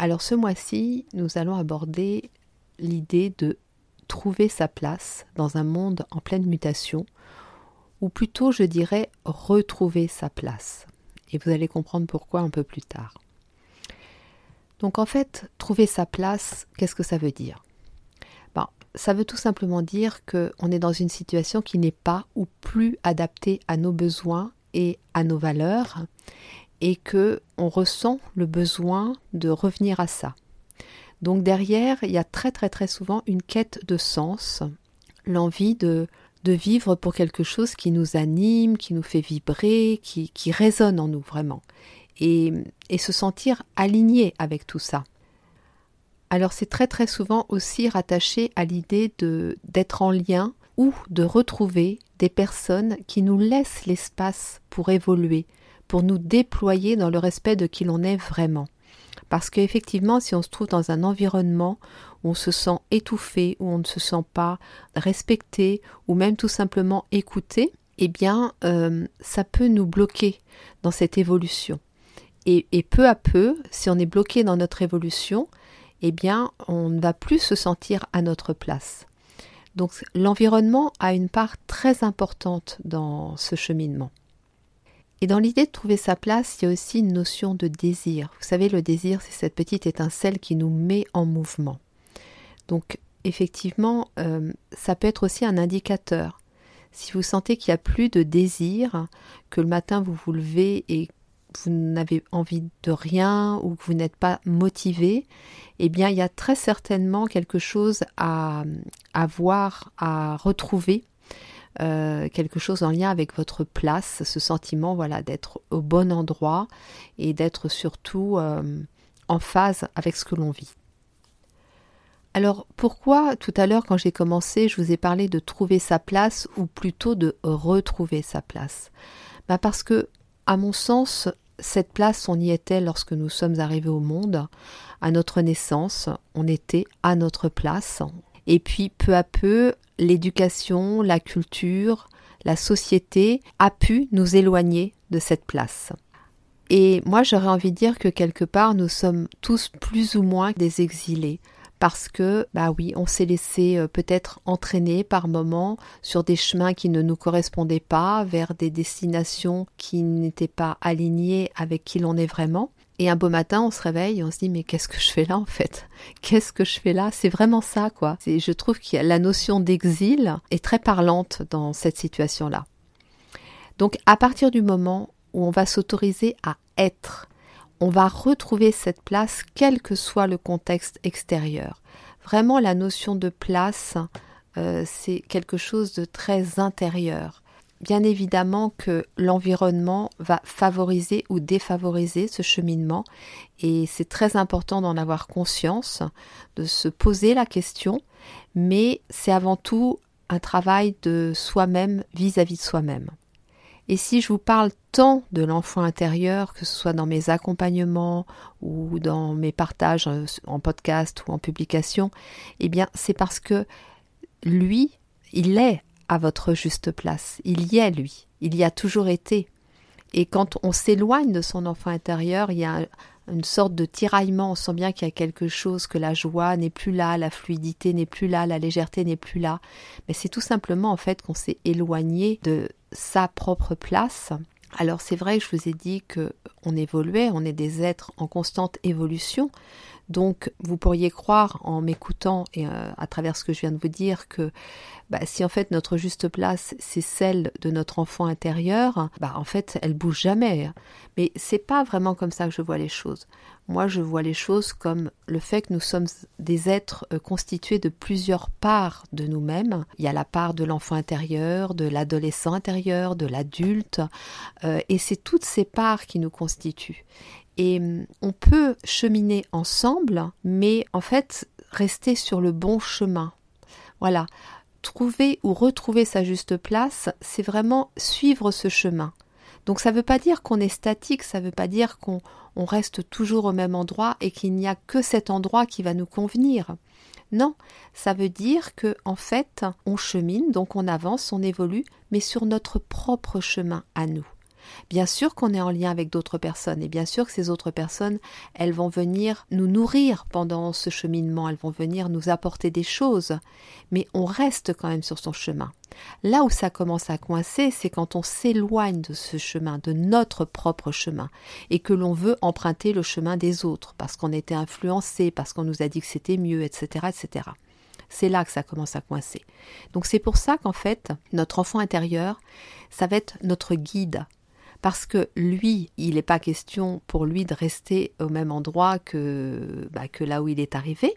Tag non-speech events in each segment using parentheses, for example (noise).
Alors ce mois-ci, nous allons aborder l'idée de trouver sa place dans un monde en pleine mutation, ou plutôt je dirais retrouver sa place. Et vous allez comprendre pourquoi un peu plus tard. Donc en fait, trouver sa place, qu'est-ce que ça veut dire? Ben, Ça veut tout simplement dire qu'on est dans une situation qui n'est pas ou plus adaptée à nos besoins et à nos valeurs et que on ressent le besoin de revenir à ça. Donc derrière, il y a très très très souvent une quête de sens, l'envie de, de vivre pour quelque chose qui nous anime, qui nous fait vibrer, qui, qui résonne en nous vraiment, et, et se sentir aligné avec tout ça. Alors c'est très très souvent aussi rattaché à l'idée d'être en lien ou de retrouver des personnes qui nous laissent l'espace pour évoluer, pour nous déployer dans le respect de qui l'on est vraiment. Parce qu'effectivement, si on se trouve dans un environnement où on se sent étouffé, où on ne se sent pas respecté, ou même tout simplement écouté, eh bien, euh, ça peut nous bloquer dans cette évolution. Et, et, peu à peu, si on est bloqué dans notre évolution, eh bien, on ne va plus se sentir à notre place. Donc l'environnement a une part très importante dans ce cheminement. Et dans l'idée de trouver sa place, il y a aussi une notion de désir. Vous savez, le désir, c'est cette petite étincelle qui nous met en mouvement. Donc effectivement, euh, ça peut être aussi un indicateur. Si vous sentez qu'il n'y a plus de désir, que le matin vous vous levez et vous n'avez envie de rien ou que vous n'êtes pas motivé, eh bien, il y a très certainement quelque chose à, à voir, à retrouver, euh, quelque chose en lien avec votre place, ce sentiment, voilà, d'être au bon endroit et d'être surtout euh, en phase avec ce que l'on vit. Alors pourquoi tout à l'heure quand j'ai commencé je vous ai parlé de trouver sa place ou plutôt de retrouver sa place? Bah Parce que à mon sens cette place, on y était lorsque nous sommes arrivés au monde. À notre naissance, on était à notre place. Et puis, peu à peu, l'éducation, la culture, la société a pu nous éloigner de cette place. Et moi, j'aurais envie de dire que quelque part, nous sommes tous plus ou moins des exilés parce que, bah oui, on s'est laissé euh, peut-être entraîner par moments sur des chemins qui ne nous correspondaient pas, vers des destinations qui n'étaient pas alignées avec qui l'on est vraiment. Et un beau matin, on se réveille et on se dit mais qu'est-ce que je fais là en fait? Qu'est-ce que je fais là? C'est vraiment ça quoi. Je trouve que la notion d'exil est très parlante dans cette situation-là. Donc à partir du moment où on va s'autoriser à être, on va retrouver cette place quel que soit le contexte extérieur. Vraiment, la notion de place, euh, c'est quelque chose de très intérieur. Bien évidemment que l'environnement va favoriser ou défavoriser ce cheminement et c'est très important d'en avoir conscience, de se poser la question, mais c'est avant tout un travail de soi-même vis-à-vis de soi-même. Et si je vous parle tant de l'enfant intérieur, que ce soit dans mes accompagnements ou dans mes partages euh, en podcast ou en publication, eh bien c'est parce que lui, il est à votre juste place. Il y est, lui. Il y a toujours été. Et quand on s'éloigne de son enfant intérieur, il y a une sorte de tiraillement. On sent bien qu'il y a quelque chose, que la joie n'est plus là, la fluidité n'est plus là, la légèreté n'est plus là. Mais c'est tout simplement en fait qu'on s'est éloigné de sa propre place. Alors c'est vrai je vous ai dit que on évoluait, on est des êtres en constante évolution. Donc vous pourriez croire en m'écoutant et euh, à travers ce que je viens de vous dire que bah, si en fait notre juste place c'est celle de notre enfant intérieur, bah en fait elle bouge jamais. Mais c'est pas vraiment comme ça que je vois les choses. Moi je vois les choses comme le fait que nous sommes des êtres euh, constitués de plusieurs parts de nous-mêmes. Il y a la part de l'enfant intérieur, de l'adolescent intérieur, de l'adulte, euh, et c'est toutes ces parts qui nous constituent. Et hum, on peut cheminer ensemble, mais en fait rester sur le bon chemin. Voilà, trouver ou retrouver sa juste place, c'est vraiment suivre ce chemin. Donc ça ne veut pas dire qu'on est statique, ça ne veut pas dire qu'on reste toujours au même endroit et qu'il n'y a que cet endroit qui va nous convenir. Non, ça veut dire que en fait, on chemine, donc on avance, on évolue, mais sur notre propre chemin à nous. Bien sûr qu'on est en lien avec d'autres personnes et bien sûr que ces autres personnes, elles vont venir nous nourrir pendant ce cheminement, elles vont venir nous apporter des choses, mais on reste quand même sur son chemin. Là où ça commence à coincer, c'est quand on s'éloigne de ce chemin, de notre propre chemin, et que l'on veut emprunter le chemin des autres, parce qu'on était influencé, parce qu'on nous a dit que c'était mieux, etc., etc. C'est là que ça commence à coincer. Donc c'est pour ça qu'en fait, notre enfant intérieur, ça va être notre guide parce que lui, il n'est pas question pour lui de rester au même endroit que, bah, que là où il est arrivé,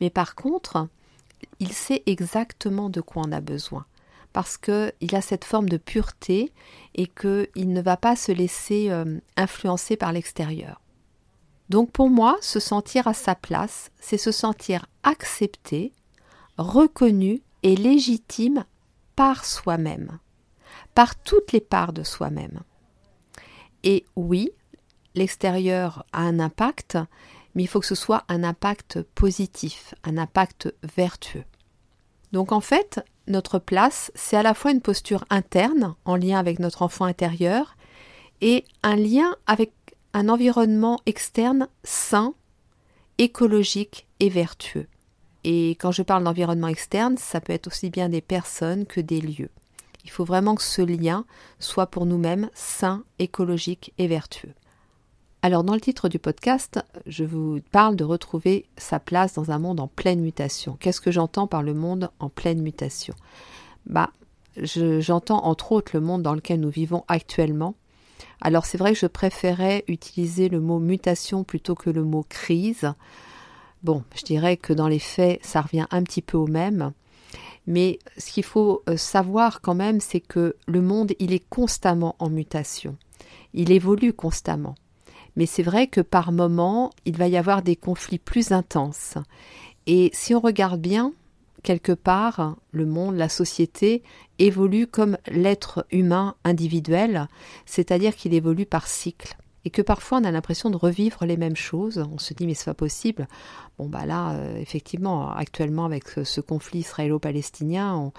mais par contre, il sait exactement de quoi on a besoin parce qu'il a cette forme de pureté et qu'il ne va pas se laisser euh, influencer par l'extérieur. Donc pour moi, se sentir à sa place, c'est se sentir accepté, reconnu et légitime par soi-même, par toutes les parts de soi-même. Et oui, l'extérieur a un impact, mais il faut que ce soit un impact positif, un impact vertueux. Donc en fait, notre place, c'est à la fois une posture interne en lien avec notre enfant intérieur et un lien avec un environnement externe sain, écologique et vertueux. Et quand je parle d'environnement externe, ça peut être aussi bien des personnes que des lieux. Il faut vraiment que ce lien soit pour nous-mêmes sain, écologique et vertueux. Alors dans le titre du podcast, je vous parle de retrouver sa place dans un monde en pleine mutation. Qu'est-ce que j'entends par le monde en pleine mutation? Bah, j'entends entre autres le monde dans lequel nous vivons actuellement. Alors c'est vrai que je préférais utiliser le mot mutation plutôt que le mot crise. Bon, je dirais que dans les faits, ça revient un petit peu au même. Mais ce qu'il faut euh, savoir quand même, c'est que le monde, il est constamment en mutation. Il évolue constamment. Mais c'est vrai que par moments, il va y avoir des conflits plus intenses. Et si on regarde bien, quelque part, le monde, la société évolue comme l'être humain individuel, c'est-à-dire qu'il évolue par cycle et que parfois on a l'impression de revivre les mêmes choses. On se dit mais c'est pas possible. Bon bah là, euh, effectivement, actuellement avec ce, conflit israélo-palestinien,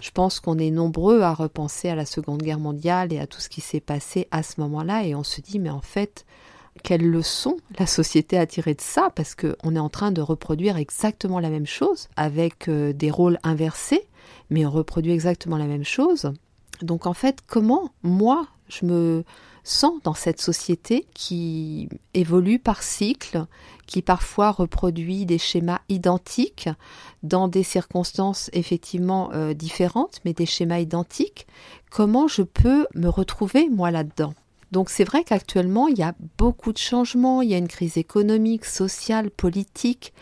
je pense qu'on est nombreux à repenser à la Seconde Guerre mondiale et à tout ce qui s'est passé à ce moment-là, et on se dit mais en fait, quelle leçon la société a tiré de ça? Parce qu'on est en train de reproduire exactement la même chose avec euh, des rôles inversés, mais on reproduit exactement la même chose. Donc en fait, comment moi je me sens dans cette société qui évolue par cycle, qui parfois reproduit des schémas identiques dans des circonstances effectivement euh, différentes, mais des schémas identiques, comment je peux me retrouver moi là-dedans? Donc c'est vrai qu'actuellement, il y a beaucoup de changements, il y a une crise économique, sociale, politique,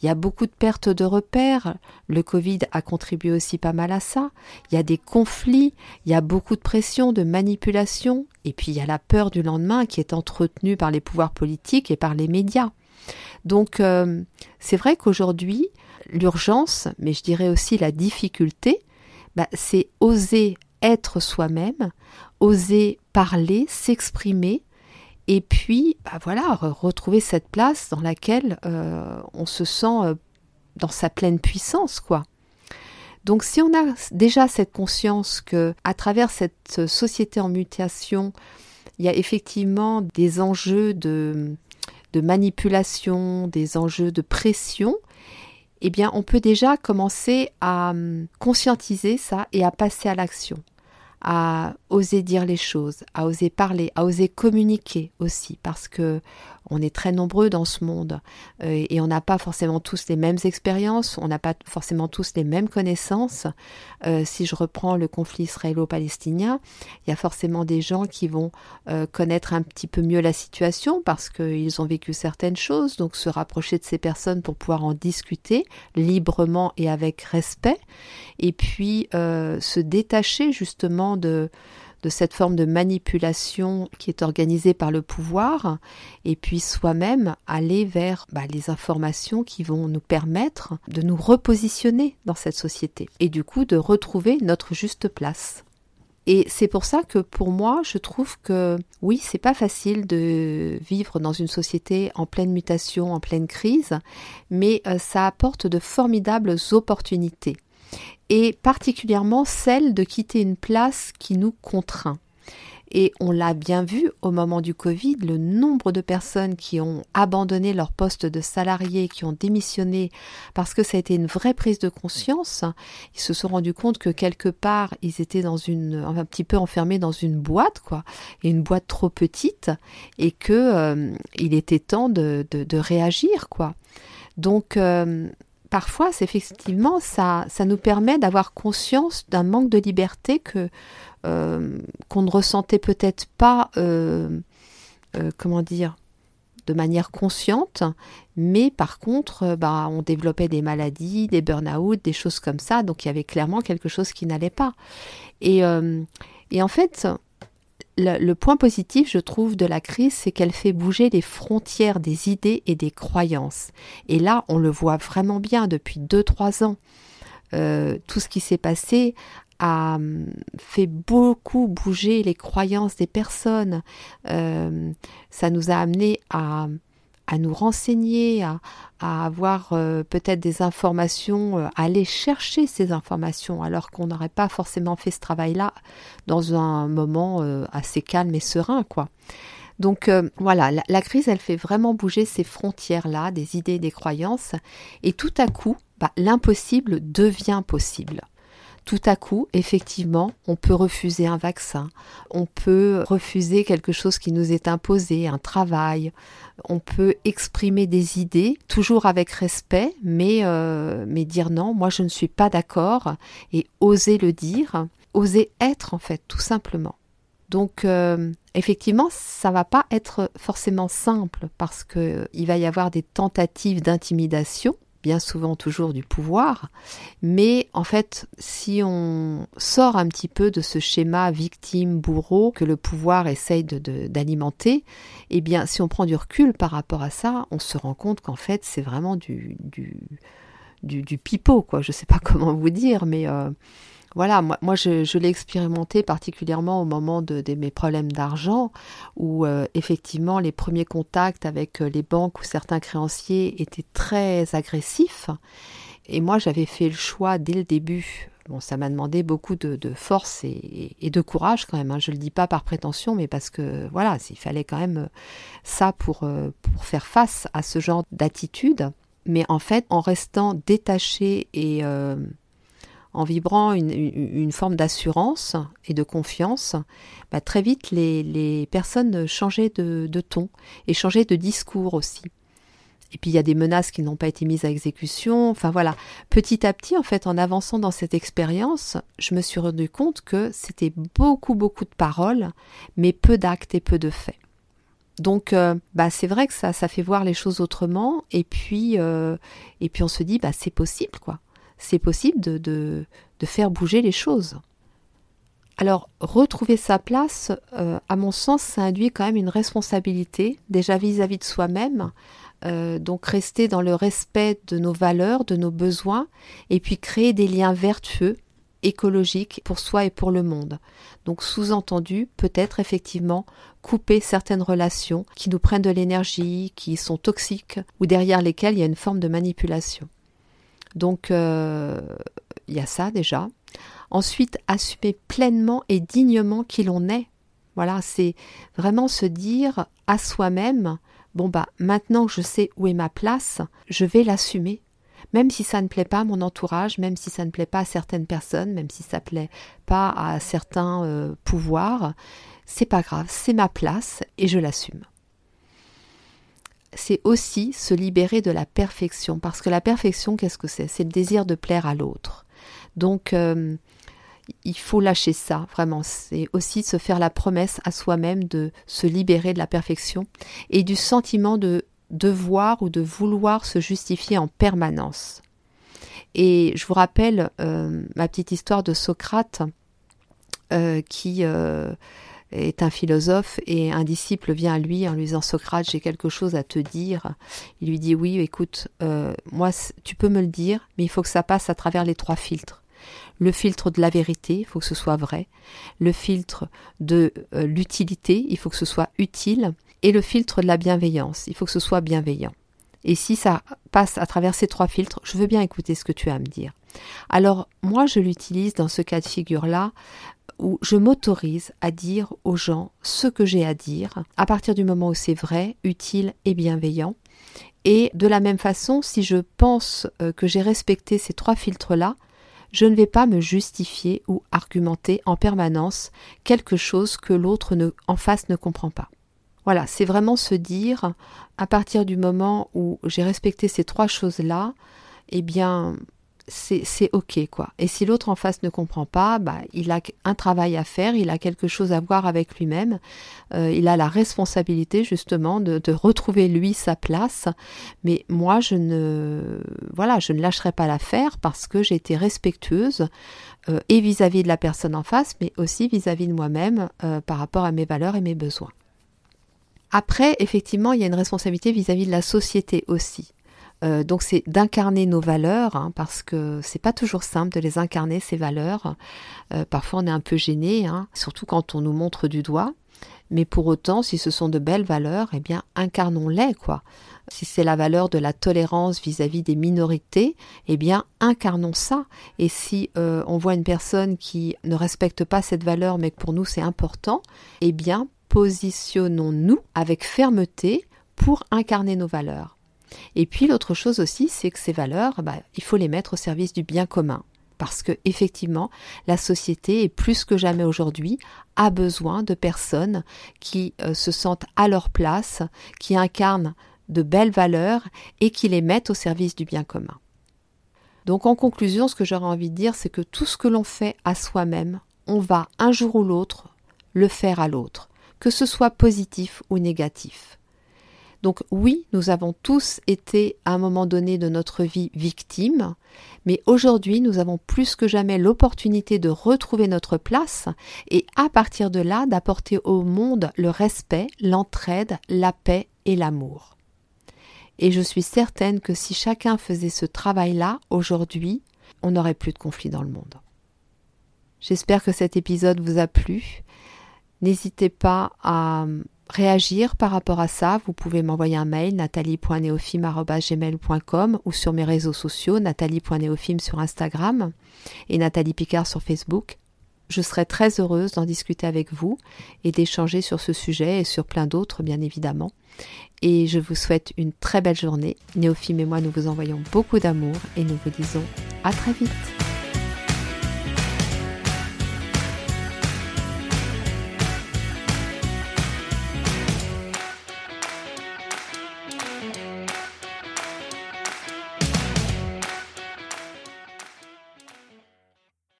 il y a beaucoup de pertes de repères, le Covid a contribué aussi pas mal à ça, il y a des conflits, il y a beaucoup de pression, de manipulation, et puis il y a la peur du lendemain qui est entretenue par les pouvoirs politiques et par les médias. Donc euh, c'est vrai qu'aujourd'hui, l'urgence, mais je dirais aussi la difficulté, bah, c'est oser être soi-même, oser parler, s'exprimer, et puis bah voilà, retrouver cette place dans laquelle euh, on se sent euh, dans sa pleine puissance, quoi. Donc si on a déjà cette conscience que à travers cette société en mutation, il y a effectivement des enjeux de, de manipulation, des enjeux de pression, eh bien on peut déjà commencer à hum, conscientiser ça et à passer à l'action à oser dire les choses, à oser parler, à oser communiquer aussi, parce que on est très nombreux dans ce monde euh, et on n'a pas forcément tous les mêmes expériences, on n'a pas forcément tous les mêmes connaissances. Euh, si je reprends le conflit israélo-palestinien, il y a forcément des gens qui vont euh, connaître un petit peu mieux la situation parce qu'ils ont vécu certaines choses, donc se rapprocher de ces personnes pour pouvoir en discuter librement et avec respect, et puis se détacher justement de cette forme de manipulation qui est organisée par le pouvoir, et puis soi-même aller vers bah, les informations qui vont nous permettre de nous repositionner dans cette société, et du coup de retrouver notre juste place. Et c'est pour ça que pour moi, je trouve que oui, c'est pas facile de vivre dans une société en pleine mutation, en pleine crise, mais euh, ça apporte de formidables opportunités. Et particulièrement celle de quitter une place qui nous contraint. Et on l'a bien vu au moment du Covid, le nombre de personnes qui ont abandonné leur poste de salarié, qui ont démissionné parce que ça a été une vraie prise de conscience. Ils se sont rendus compte que quelque part, ils étaient dans une, un petit peu enfermés dans une boîte, quoi, une boîte trop petite, et que euh, il était temps de, de, réagir, quoi. Donc, euh, parfois, effectivement, ça, ça nous permet d'avoir conscience d'un manque de liberté que euh, qu'on ne ressentait peut-être pas, euh, euh, comment dire, de manière consciente, mais par contre, bah, on développait des maladies, des burn-out, des choses comme ça, donc il y avait clairement quelque chose qui n'allait pas. Et, et, en fait, le, point positif, je trouve, de la crise, c'est qu'elle fait bouger les frontières des idées et des croyances. Et là, on le voit vraiment bien depuis 2-3 ans. Euh, tout ce qui s'est passé a hum, fait beaucoup bouger les croyances des personnes. Euh, ça nous a amené à, à nous renseigner, à, avoir euh, peut-être des informations, à aller chercher ces informations, alors qu'on n'aurait pas forcément fait ce travail-là dans un moment assez calme et serein, quoi. Donc voilà, la, la, crise, elle fait vraiment bouger ces frontières-là, des idées, des croyances, et tout à coup, bah, l'impossible devient possible. Tout à coup, effectivement, on peut refuser un vaccin, on peut refuser quelque chose qui nous est imposé, un travail, on peut exprimer des idées, toujours avec respect, mais, euh, dire non, moi je ne suis pas d'accord, et oser le dire, oser être en fait, tout simplement. Donc euh, effectivement, ça va pas être forcément simple parce que il va y avoir des tentatives d'intimidation bien souvent toujours du pouvoir, mais en fait, si on sort un petit peu de ce schéma victime-bourreau que le pouvoir essaye d'alimenter, eh bien, si on prend du recul par rapport à ça, on se rend compte qu'en fait, c'est vraiment du, du, du, du, pipeau, quoi. Je sais pas (laughs) comment vous dire, mais euh, voilà, moi, moi je, l'ai expérimenté particulièrement au moment de, mes problèmes d'argent, où euh, effectivement les premiers contacts avec euh, les banques ou certains créanciers étaient très agressifs. Et moi, j'avais fait le choix dès le début. Bon, ça m'a demandé beaucoup de, force et, de courage quand même. Hein. Je le dis pas par prétention, mais parce que voilà, il fallait quand même euh, ça pour, pour faire face à ce genre d'attitude. Mais en fait, en restant détaché et en vibrant une, forme d'assurance et de confiance, bah, très vite les, personnes changeaient de, ton et changeaient de discours aussi. Et puis il y a des menaces qui n'ont pas été mises à exécution. Enfin voilà, petit à petit, en fait, en avançant dans cette expérience, je me suis rendu compte que c'était beaucoup, beaucoup de paroles, mais peu d'actes et peu de faits. Donc, euh, bah, c'est vrai que ça, ça fait voir les choses autrement. Et puis, euh, et puis on se dit, bah, c'est possible, quoi c'est possible de, faire bouger les choses. Alors, retrouver sa place, euh, à mon sens, ça induit quand même une responsabilité, déjà vis-à-vis de soi-même, euh, donc rester dans le respect de nos valeurs, de nos besoins, et puis créer des liens vertueux, écologiques pour soi et pour le monde. Donc, sous-entendu, peut-être effectivement couper certaines relations qui nous prennent de l'énergie, qui sont toxiques, ou derrière lesquelles il y a une forme de manipulation. Donc, euh, il y a ça déjà. Ensuite, assumer pleinement et dignement qui l'on est. Voilà, c'est vraiment se dire à soi-même, bon bah maintenant que je sais où est ma place, je vais l'assumer. Même si ça ne plaît pas à mon entourage, même si ça ne plaît pas à certaines personnes, même si ça ne plaît pas à certains euh, pouvoirs, c'est pas grave, c'est ma place et je l'assume c'est aussi se libérer de la perfection. Parce que la perfection, qu'est-ce que c'est? C'est le désir de plaire à l'autre. Donc, euh, il faut lâcher ça, vraiment. C'est aussi se faire la promesse à soi-même de se libérer de la perfection et du sentiment de devoir ou de vouloir se justifier en permanence. Et je vous rappelle euh, ma petite histoire de Socrate euh, qui est un philosophe et un disciple vient à lui en lui disant Socrate, j'ai quelque chose à te dire. Il lui dit oui, écoute, euh, moi tu peux me le dire, mais il faut que ça passe à travers les trois filtres. Le filtre de la vérité, il faut que ce soit vrai. Le filtre de l'utilité, il faut que ce soit utile. Et le filtre de la bienveillance, il faut que ce soit bienveillant. Et si ça passe à travers ces trois filtres, je veux bien écouter ce que tu as à me dire. Alors moi, je l'utilise dans ce cas de figure-là où je m'autorise à dire aux gens ce que j'ai à dire, à partir du moment où c'est vrai, utile et bienveillant. Et de la même façon, si je pense euh, que j'ai respecté ces trois filtres-là, je ne vais pas me justifier ou argumenter en permanence quelque chose que l'autre en face ne comprend pas. Voilà, c'est vraiment se dire, à partir du moment où j'ai respecté ces trois choses-là, eh bien, c'est ok quoi. Et si l'autre en face ne comprend pas, bah, il a un travail à faire, il a quelque chose à voir avec lui-même, euh, il a la responsabilité justement de, retrouver lui sa place. Mais moi, je ne voilà, je ne lâcherai pas l'affaire parce que j'ai été respectueuse euh, et vis-à-vis de la personne en face, mais aussi vis-à-vis de moi-même euh, par rapport à mes valeurs et mes besoins. Après, effectivement, il y a une responsabilité vis-à-vis de la société aussi. Euh, donc c'est d'incarner nos valeurs, hein, parce que c'est pas toujours simple de les incarner ces valeurs. Euh, parfois on est un peu gêné, hein, surtout quand on nous montre du doigt. Mais pour autant, si ce sont de belles valeurs, eh bien incarnons-les quoi. Si c'est la valeur de la tolérance vis-à-vis des minorités, eh bien incarnons ça. Et si euh, on voit une personne qui ne respecte pas cette valeur, mais que pour nous c'est important, eh bien positionnons-nous avec fermeté pour incarner nos valeurs. Et puis l'autre chose aussi, c'est que ces valeurs, bah, il faut les mettre au service du bien commun. Parce que effectivement, la société, plus que jamais aujourd'hui, a besoin de personnes qui euh, se sentent à leur place, qui incarnent de belles valeurs et qui les mettent au service du bien commun. Donc en conclusion, ce que j'aurais envie de dire, c'est que tout ce que l'on fait à soi-même, on va un jour ou l'autre le faire à l'autre que ce soit positif ou négatif. Donc oui, nous avons tous été à un moment donné de notre vie victimes, mais aujourd'hui nous avons plus que jamais l'opportunité de retrouver notre place et à partir de là d'apporter au monde le respect, l'entraide, la paix et l'amour. Et je suis certaine que si chacun faisait ce travail-là aujourd'hui, on n'aurait plus de conflits dans le monde. J'espère que cet épisode vous a plu. N'hésitez pas à réagir par rapport à ça. Vous pouvez m'envoyer un mail nathalie.neofim.gmail.com ou sur mes réseaux sociaux nathalie.neofim sur Instagram et Nathalie Picard sur Facebook. Je serai très heureuse d'en discuter avec vous et d'échanger sur ce sujet et sur plein d'autres, bien évidemment. Et je vous souhaite une très belle journée. Néophime et moi, nous vous envoyons beaucoup d'amour et nous vous disons à très vite.